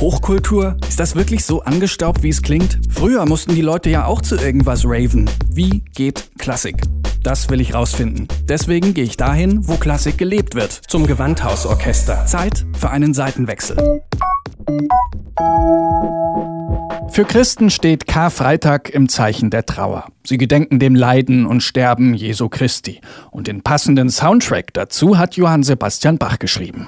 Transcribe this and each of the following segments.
Hochkultur? Ist das wirklich so angestaubt, wie es klingt? Früher mussten die Leute ja auch zu irgendwas raven. Wie geht Klassik? Das will ich rausfinden. Deswegen gehe ich dahin, wo Klassik gelebt wird. Zum Gewandhausorchester. Zeit für einen Seitenwechsel. Für Christen steht Karfreitag im Zeichen der Trauer. Sie gedenken dem Leiden und Sterben Jesu Christi. Und den passenden Soundtrack dazu hat Johann Sebastian Bach geschrieben.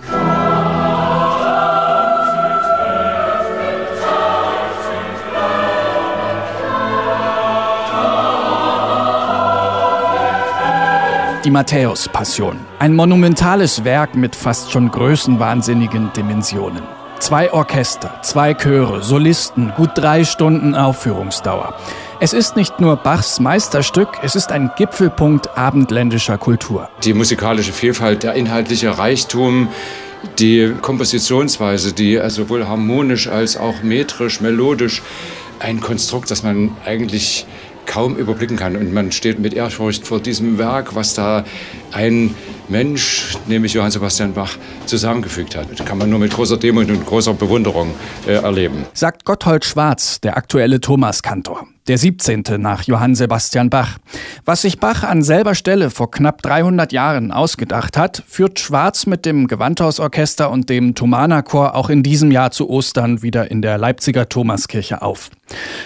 Die Matthäus-Passion. Ein monumentales Werk mit fast schon größenwahnsinnigen Dimensionen. Zwei Orchester, zwei Chöre, Solisten, gut drei Stunden Aufführungsdauer. Es ist nicht nur Bachs Meisterstück, es ist ein Gipfelpunkt abendländischer Kultur. Die musikalische Vielfalt, der inhaltliche Reichtum, die Kompositionsweise, die sowohl harmonisch als auch metrisch, melodisch, ein Konstrukt, das man eigentlich kaum überblicken kann. Und man steht mit Ehrfurcht vor diesem Werk, was da ein Mensch, nämlich Johann Sebastian Bach, zusammengefügt hat. Das kann man nur mit großer Demut und großer Bewunderung äh, erleben. Sagt Gotthold Schwarz, der aktuelle Thomaskantor der 17. nach Johann Sebastian Bach. Was sich Bach an selber Stelle vor knapp 300 Jahren ausgedacht hat, führt Schwarz mit dem Gewandhausorchester und dem Thomanerchor auch in diesem Jahr zu Ostern wieder in der Leipziger Thomaskirche auf.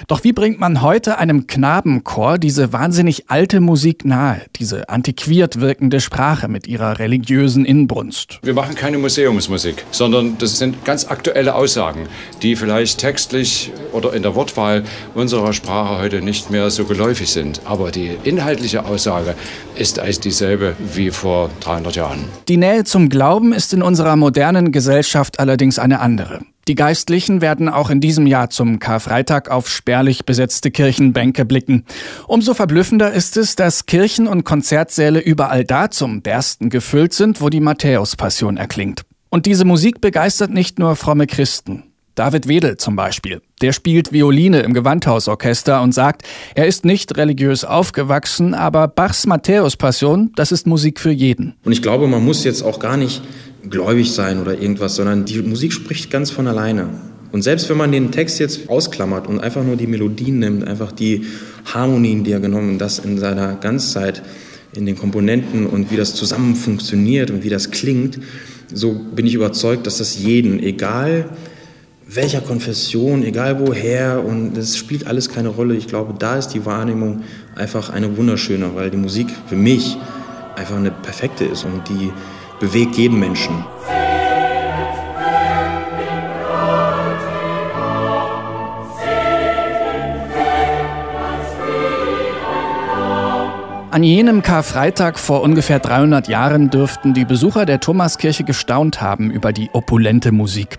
Doch wie bringt man heute einem Knabenchor diese wahnsinnig alte Musik nahe, diese antiquiert wirkende Sprache mit ihrer religiösen Inbrunst? Wir machen keine Museumsmusik, sondern das sind ganz aktuelle Aussagen, die vielleicht textlich oder in der Wortwahl unserer Sprache heute nicht mehr so geläufig sind. Aber die inhaltliche Aussage ist eigentlich dieselbe wie vor 300 Jahren. Die Nähe zum Glauben ist in unserer modernen Gesellschaft allerdings eine andere. Die Geistlichen werden auch in diesem Jahr zum Karfreitag auf spärlich besetzte Kirchenbänke blicken. Umso verblüffender ist es, dass Kirchen und Konzertsäle überall da zum Bersten gefüllt sind, wo die Matthäus-Passion erklingt. Und diese Musik begeistert nicht nur fromme Christen. David Wedel zum Beispiel. Der spielt Violine im Gewandhausorchester und sagt, er ist nicht religiös aufgewachsen, aber Bachs Matthäus-Passion, das ist Musik für jeden. Und ich glaube, man muss jetzt auch gar nicht gläubig sein oder irgendwas, sondern die Musik spricht ganz von alleine. Und selbst wenn man den Text jetzt ausklammert und einfach nur die Melodien nimmt, einfach die Harmonien, die er genommen, das in seiner Ganzzeit, in den Komponenten und wie das zusammen funktioniert und wie das klingt, so bin ich überzeugt, dass das jeden, egal welcher Konfession, egal woher, und es spielt alles keine Rolle. Ich glaube, da ist die Wahrnehmung einfach eine wunderschöne, weil die Musik für mich einfach eine perfekte ist und die bewegt jeden Menschen. An jenem Karfreitag vor ungefähr 300 Jahren dürften die Besucher der Thomaskirche gestaunt haben über die opulente Musik.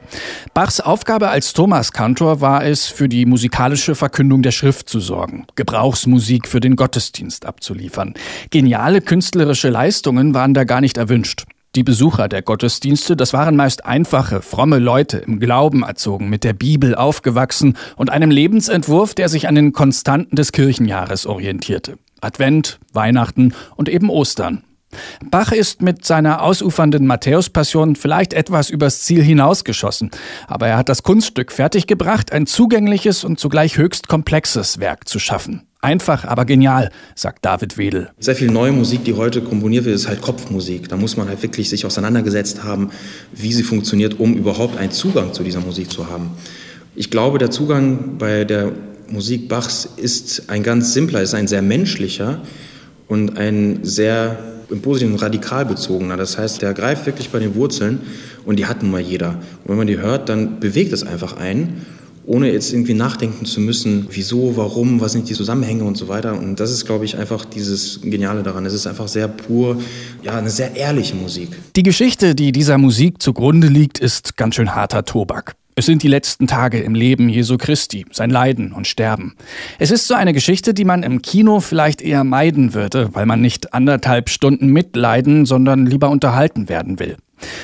Bachs Aufgabe als Thomaskantor war es, für die musikalische Verkündung der Schrift zu sorgen, Gebrauchsmusik für den Gottesdienst abzuliefern. Geniale künstlerische Leistungen waren da gar nicht erwünscht. Die Besucher der Gottesdienste, das waren meist einfache, fromme Leute, im Glauben erzogen, mit der Bibel aufgewachsen und einem Lebensentwurf, der sich an den Konstanten des Kirchenjahres orientierte. Advent, Weihnachten und eben Ostern. Bach ist mit seiner ausufernden Matthäus-Passion vielleicht etwas übers Ziel hinausgeschossen, aber er hat das Kunststück fertiggebracht, ein zugängliches und zugleich höchst komplexes Werk zu schaffen. Einfach, aber genial, sagt David Wedel. Sehr viel neue Musik, die heute komponiert wird, ist halt Kopfmusik. Da muss man halt wirklich sich auseinandergesetzt haben, wie sie funktioniert, um überhaupt einen Zugang zu dieser Musik zu haben. Ich glaube, der Zugang bei der Musik Bachs ist ein ganz simpler, ist ein sehr menschlicher und ein sehr im Positiven radikal bezogener. Das heißt, der greift wirklich bei den Wurzeln und die hat nun mal jeder. Und wenn man die hört, dann bewegt es einfach einen, ohne jetzt irgendwie nachdenken zu müssen, wieso, warum, was sind die Zusammenhänge und so weiter. Und das ist, glaube ich, einfach dieses Geniale daran. Es ist einfach sehr pur, ja, eine sehr ehrliche Musik. Die Geschichte, die dieser Musik zugrunde liegt, ist ganz schön harter Tobak. Es sind die letzten Tage im Leben Jesu Christi, sein Leiden und Sterben. Es ist so eine Geschichte, die man im Kino vielleicht eher meiden würde, weil man nicht anderthalb Stunden mitleiden, sondern lieber unterhalten werden will.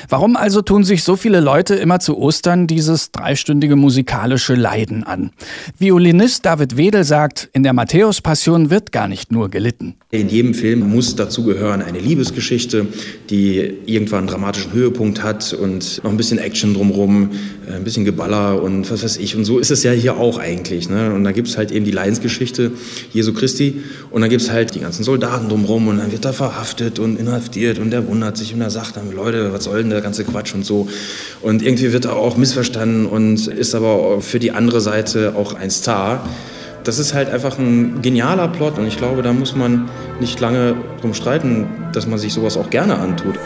Warum also tun sich so viele Leute immer zu Ostern dieses dreistündige musikalische Leiden an? Violinist David Wedel sagt, in der Matthäus-Passion wird gar nicht nur gelitten. In jedem Film muss dazu gehören eine Liebesgeschichte, die irgendwann einen dramatischen Höhepunkt hat und noch ein bisschen Action drumherum, äh, ein bisschen Geballer und was weiß ich. Und so ist es ja hier auch eigentlich. Ne? Und da gibt es halt eben die Leidensgeschichte Jesu Christi und dann gibt es halt die ganzen Soldaten drumherum und dann wird er verhaftet und inhaftiert und er wundert sich und er sagt dann, Leute, was soll denn der ganze Quatsch und so. Und irgendwie wird er auch missverstanden und ist aber für die andere Seite auch ein Star. Das ist halt einfach ein genialer Plot und ich glaube, da muss man nicht lange drum streiten, dass man sich sowas auch gerne antut.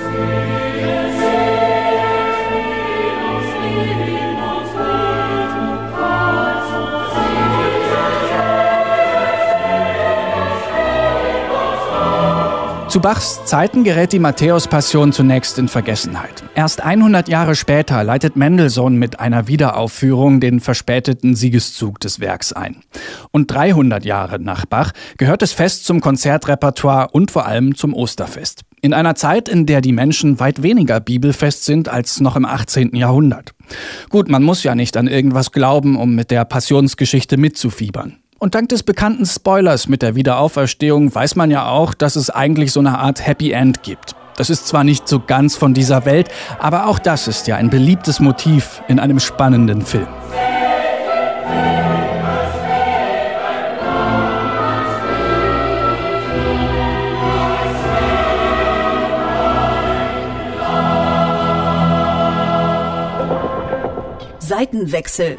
Zu Bachs Zeiten gerät die Matthäus-Passion zunächst in Vergessenheit. Erst 100 Jahre später leitet Mendelssohn mit einer Wiederaufführung den verspäteten Siegeszug des Werks ein. Und 300 Jahre nach Bach gehört es fest zum Konzertrepertoire und vor allem zum Osterfest. In einer Zeit, in der die Menschen weit weniger bibelfest sind als noch im 18. Jahrhundert. Gut, man muss ja nicht an irgendwas glauben, um mit der Passionsgeschichte mitzufiebern. Und dank des bekannten Spoilers mit der Wiederauferstehung weiß man ja auch, dass es eigentlich so eine Art Happy End gibt. Das ist zwar nicht so ganz von dieser Welt, aber auch das ist ja ein beliebtes Motiv in einem spannenden Film. Seitenwechsel